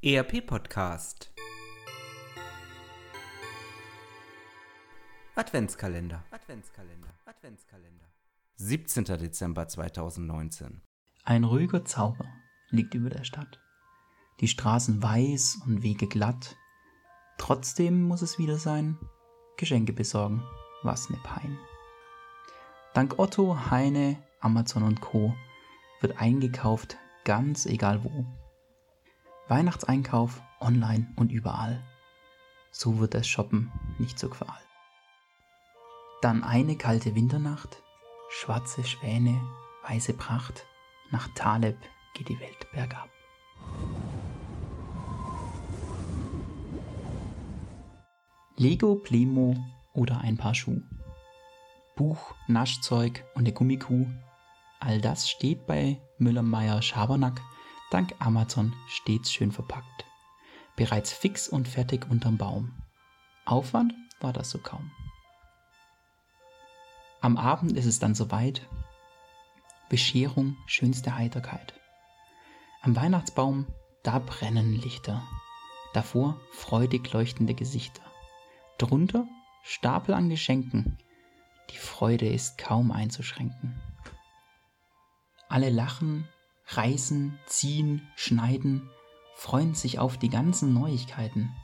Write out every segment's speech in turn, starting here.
ERP Podcast Adventskalender Adventskalender Adventskalender 17. Dezember 2019 Ein ruhiger Zauber liegt über der Stadt. Die Straßen weiß und Wege glatt. Trotzdem muss es wieder sein, Geschenke besorgen, was ne Pein. Dank Otto, Heine, Amazon und Co. wird eingekauft, ganz egal wo. Weihnachtseinkauf online und überall. So wird das Shoppen nicht zur Qual. Dann eine kalte Winternacht, schwarze Schwäne, weiße Pracht, nach Taleb geht die Welt bergab. Lego, Plemo oder ein paar Schuh. Buch, Naschzeug und eine Gummikuh. All das steht bei Müller-Meyer Schabernack dank Amazon stets schön verpackt. Bereits fix und fertig unterm Baum. Aufwand war das so kaum. Am Abend ist es dann soweit. Bescherung, schönste Heiterkeit. Am Weihnachtsbaum, da brennen Lichter. Davor freudig leuchtende Gesichter. Drunter Stapel an Geschenken. Die Freude ist kaum einzuschränken. Alle lachen, reißen, ziehen, schneiden, freuen sich auf die ganzen Neuigkeiten.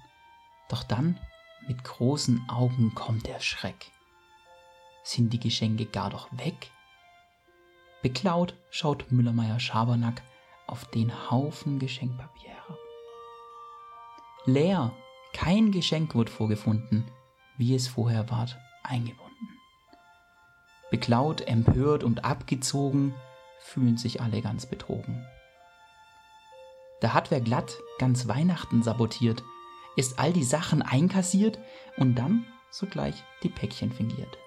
Doch dann, mit großen Augen kommt der Schreck. Sind die Geschenke gar doch weg? Beklaut schaut Müllermeier Schabernack auf den Haufen Geschenkpapier. Leer, kein Geschenk wird vorgefunden, wie es vorher ward, eingebunden. Beklaut, empört und abgezogen fühlen sich alle ganz betrogen. Da hat wer glatt ganz Weihnachten sabotiert, ist all die Sachen einkassiert und dann sogleich die Päckchen fingiert.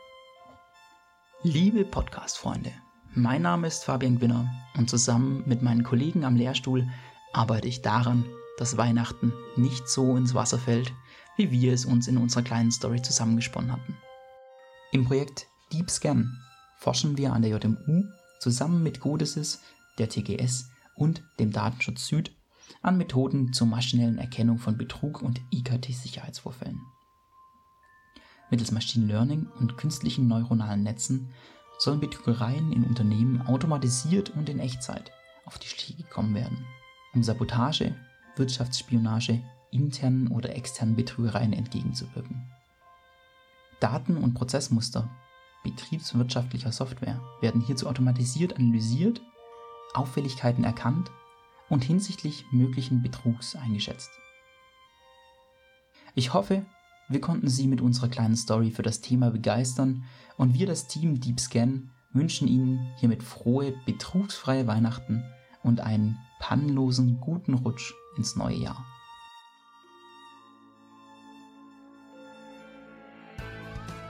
Liebe Podcast-Freunde, mein Name ist Fabian Gwinner und zusammen mit meinen Kollegen am Lehrstuhl arbeite ich daran, dass Weihnachten nicht so ins Wasser fällt, wie wir es uns in unserer kleinen Story zusammengesponnen hatten. Im Projekt Deep Scan forschen wir an der JMU zusammen mit Codesys, der TGS und dem Datenschutz Süd an Methoden zur maschinellen Erkennung von Betrug und IKT-Sicherheitsvorfällen. Mittels Machine Learning und künstlichen neuronalen Netzen sollen Betrügereien in Unternehmen automatisiert und in Echtzeit auf die Schliche gekommen werden, um Sabotage, Wirtschaftsspionage, internen oder externen Betrügereien entgegenzuwirken. Daten- und Prozessmuster betriebswirtschaftlicher Software werden hierzu automatisiert analysiert, Auffälligkeiten erkannt und hinsichtlich möglichen Betrugs eingeschätzt. Ich hoffe, wir konnten Sie mit unserer kleinen Story für das Thema begeistern und wir, das Team DeepScan, wünschen Ihnen hiermit frohe, betrugsfreie Weihnachten und einen pannenlosen guten Rutsch ins neue Jahr.